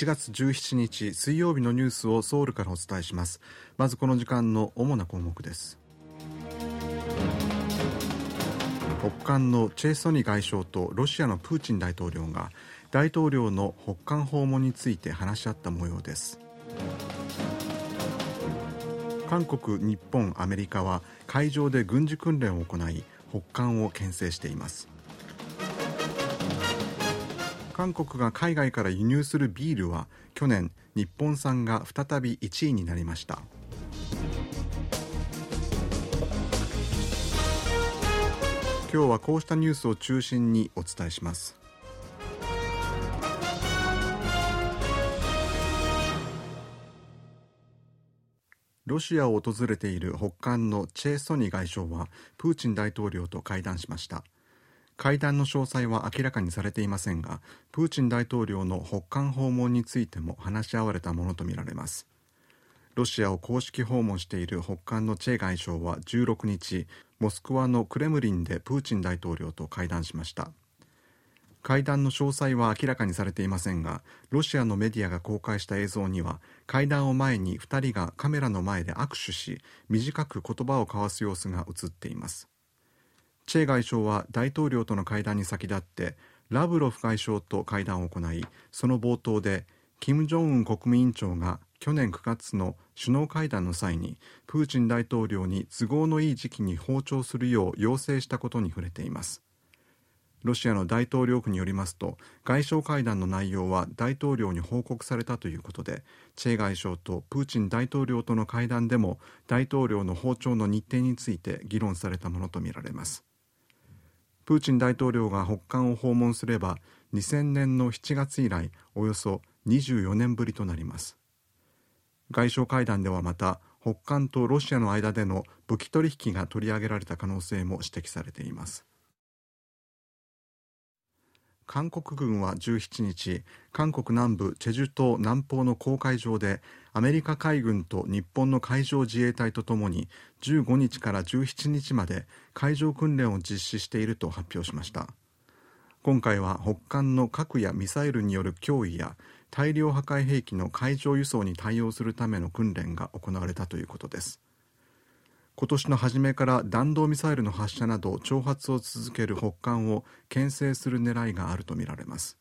1月17日水曜日のニュースをソウルからお伝えします。まずこの時間の主な項目です。北韓のチェ・ソニ外相とロシアのプーチン大統領が大統領の北韓訪問について話し合った模様です。韓国、日本、アメリカは海上で軍事訓練を行い北韓を牽制しています。韓国が海外から輸入するビールは去年日本産が再び1位になりました。今日はこうしたニュースを中心にお伝えします。ロシアを訪れている北韓のチェ・ソニ外相はプーチン大統領と会談しました。会談の詳細は明らかにされていませんがプーチン大統領の北韓訪問についても話し合われたものとみられます。ロシアを公式訪問している北韓のチェ外相は16日モスクワのクレムリンでプーチン大統領と会談しました。会談の詳細は明らかにされていませんがロシアのメディアが公開した映像には会談を前に2人がカメラの前で握手し短く言葉を交わす様子が映っています。チェ外相は大統領との会談に先立ってラブロフ外相と会談を行いその冒頭で金正恩国務委員長が去年9月の首脳会談の際にプーチン大統領に都合のいい時期に訪朝するよう要請したことに触れています。ロシアの大統領府によりますと外相会談の内容は大統領に報告されたということでチェ外相とプーチン大統領との会談でも大統領の訪朝の日程について議論されたものとみられます。プーチン大統領が北韓を訪問すれば2000年の7月以来およそ24年ぶりとなります。外相会談ではまた北韓とロシアの間での武器取引が取り上げられた可能性も指摘されています。韓国軍は17日韓国南部チェジュ島南方の公海上でアメリカ海軍と日本の海上自衛隊とともに15日から17日まで海上訓練を実施していると発表しました。今回は北韓の核やミサイルによる脅威や大量破壊兵器の海上輸送に対応するための訓練が行われたということです。今年の初めから弾道ミサイルの発射など挑発を続ける北韓を牽制する狙いがあるとみられます。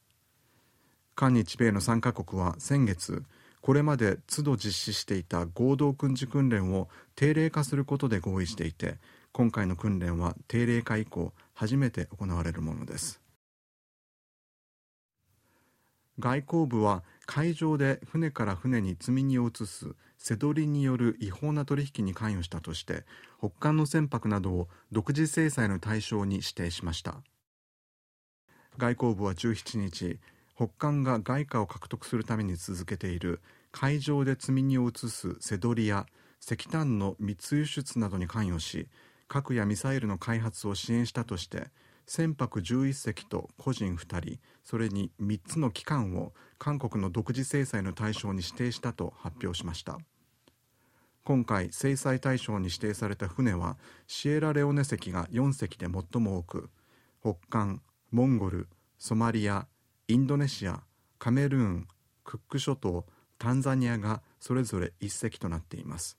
韓日米の3カ国は先月これまで都度実施していた合同軍事訓練を定例化することで合意していて今回の訓練は定例化以降初めて行われるものです。外交部は海上で船から船に積み荷を移す瀬取りによる違法な取引に関与したとして北韓の船舶などを独自制裁の対象に指定しました。外交部は17日北韓が外貨を獲得するために続けている。海上で積み荷を移す瀬取りや石炭の密輸出などに関与し核やミサイルの開発を支援したとして船舶11隻と個人2人それに3つの機関を韓国の独自制裁の対象に指定したと発表しました。今回制裁対象に指定された船はシエラレオネ隻が4隻で最も多く北韓モンゴルソマリアインドネシアカメルーンクック諸島タンザニアがそれぞれ1隻となっています。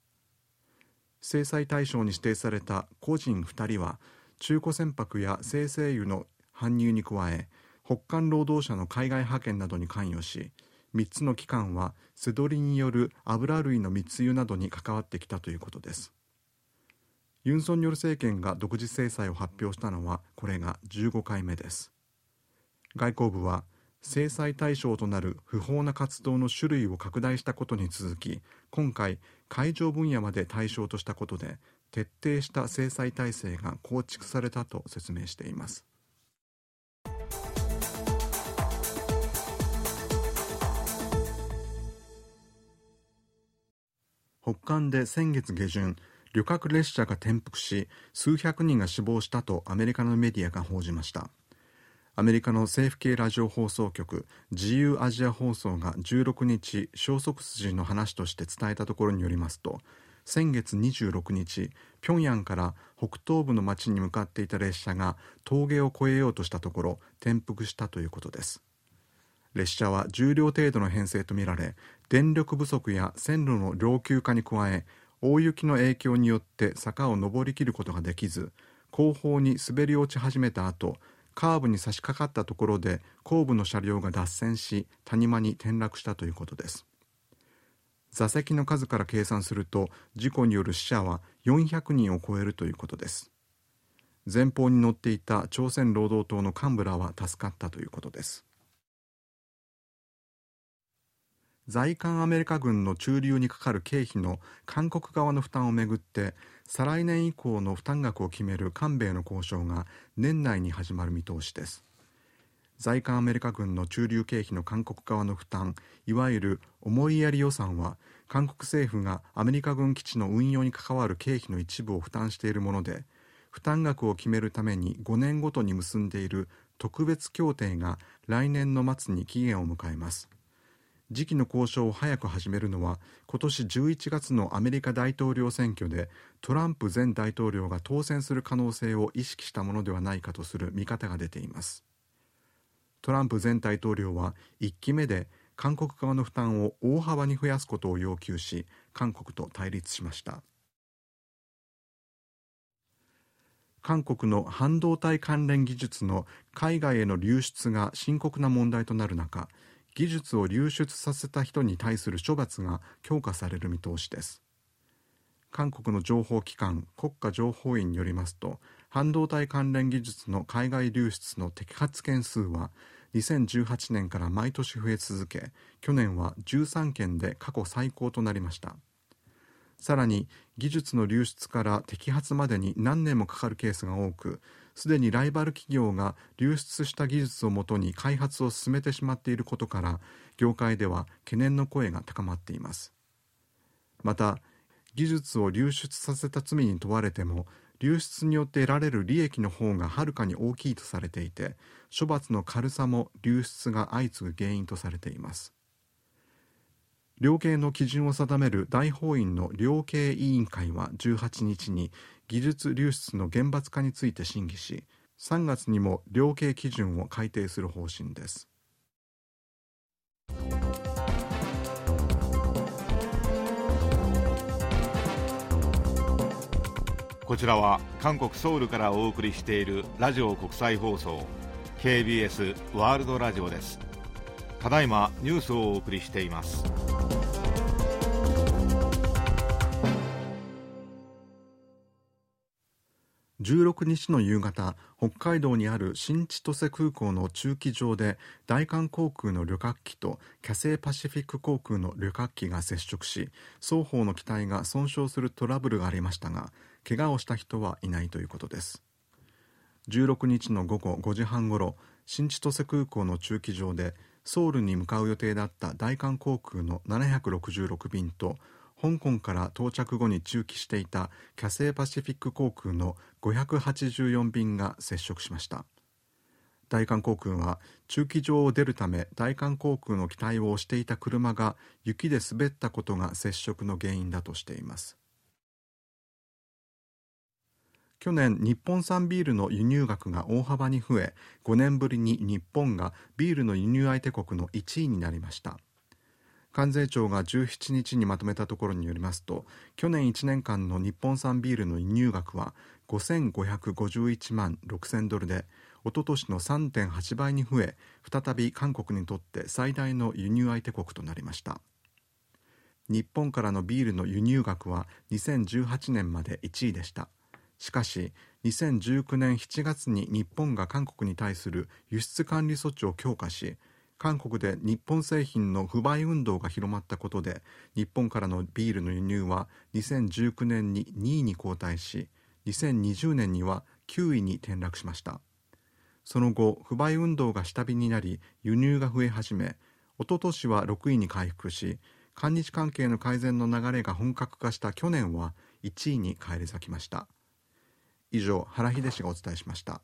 制裁対象に指定された個人2人は中古船舶や生成油の搬入に加え北韓労働者の海外派遣などに関与し3つの機関は瀬取りによる油類の密輸などに関わってきたということです。ユン・ソンニョル政権が独自制裁を発表したのはこれが15回目です。外交部は制裁対象となる不法な活動の種類を拡大したことに続き今回海上分野まで対象としたことで徹底した制裁体制が構築されたと説明しています。北韓で先月下旬旅客列車が転覆し数百人が死亡したとアメリカのメディアが報じました。アメリカの政府系ラジオ放送局自由アジア放送が16日消息筋の話として伝えたところによりますと先月26日平壌から北東部の町に向かっていた列車が峠を越えようとしたところ転覆したということです。列車は重量程度の編成とみられ電力不足や線路の老朽化に加え大雪の影響によって坂を登りきることができず後方に滑り落ち始めた後カーブに差し掛かったところで後部の車両が脱線し谷間に転落したということです。座席の数から計算すると事故による死者は400人を超えるということです。前方に乗っていた朝鮮労働党の幹部らは助かったということです。在韓アメリカ軍の駐留にかかる経費の韓国側の負担をめぐって再来年以降の負担額を決める韓米の交渉が年内に始まる見通しです。在韓アメリカ軍の駐留経費の韓国側の負担いわゆる思いやり予算は韓国政府がアメリカ軍基地の運用に関わる経費の一部を負担しているもので負担額を決めるために5年ごとに結んでいる特別協定が来年の末に期限を迎えます。時期の交渉を早く始めるのは今年11月のアメリカ大統領選挙でトランプ前大統領が当選する可能性を意識したものではないかとする見方が出ています。トランプ前大統領は1期目で韓国側の負担を大幅に増やすことを要求し韓国と対立しました。韓国の半導体関連技術の海外への流出が深刻な問題となる中技術を流出させた人に対する処罰が強化される見通しです。韓国の情報機関国家情報院によりますと半導体関連技術の海外流出の摘発件数は2018年から毎年増え続け去年は13件で過去最高となりました。さらに技術の流出から摘発までに何年もかかるケースが多くすでにライバル企業が流出した技術をもとに開発を進めてしまっていることから業界では懸念の声が高まっています。また技術を流出させた罪に問われても流出によって得られる利益の方がはるかに大きいとされていて処罰の軽さも流出が相次ぐ原因とされています。量刑の基準を定める大法院の量刑委員会は18日に技術流出の厳罰化について審議し3月にも量刑基準を改定する方針です。こちらは韓国ソウルからお送りしているラジオ国際放送 KBS ワールドラジオです。ただいまニュースをお送りしています。16日の夕方北海道にある新千歳空港の駐機場で大韓航空の旅客機とキャセイパシフィック航空の旅客機が接触し双方の機体が損傷するトラブルがありましたが怪我をした人はいないということです。16日の午後5時半ごろ新千歳空港の駐機場でソウルに向かう予定だった大韓航空の766便と香港から到着後に駐機していたキャセイパシフィック航空の584便が接触しました。大韓航空は駐機場を出るため大韓航空の機体を押していた車が雪で滑ったことが接触の原因だとしています。去年日本産ビールの輸入額が大幅に増え5年ぶりに日本がビールの輸入相手国の1位になりました。関税庁が17日にまとめたところによりますと去年1年間の日本産ビールの輸入額は5551万6000ドルでおととしの3.8倍に増え再び韓国にとって最大の輸入相手国となりました。日本からのビールの輸入額は2018年まで1位でした。しかし2019年7月に日本が韓国に対する輸出管理措置を強化し韓国で日本製品の不買運動が広まったことで日本からのビールの輸入は2019年に2位に後退し2020年には9位に転落しました。その後不買運動が下火になり輸入が増え始めおととしは6位に回復し韓日関係の改善の流れが本格化した去年は1位に返り咲きました。以上原秀氏がお伝えしました。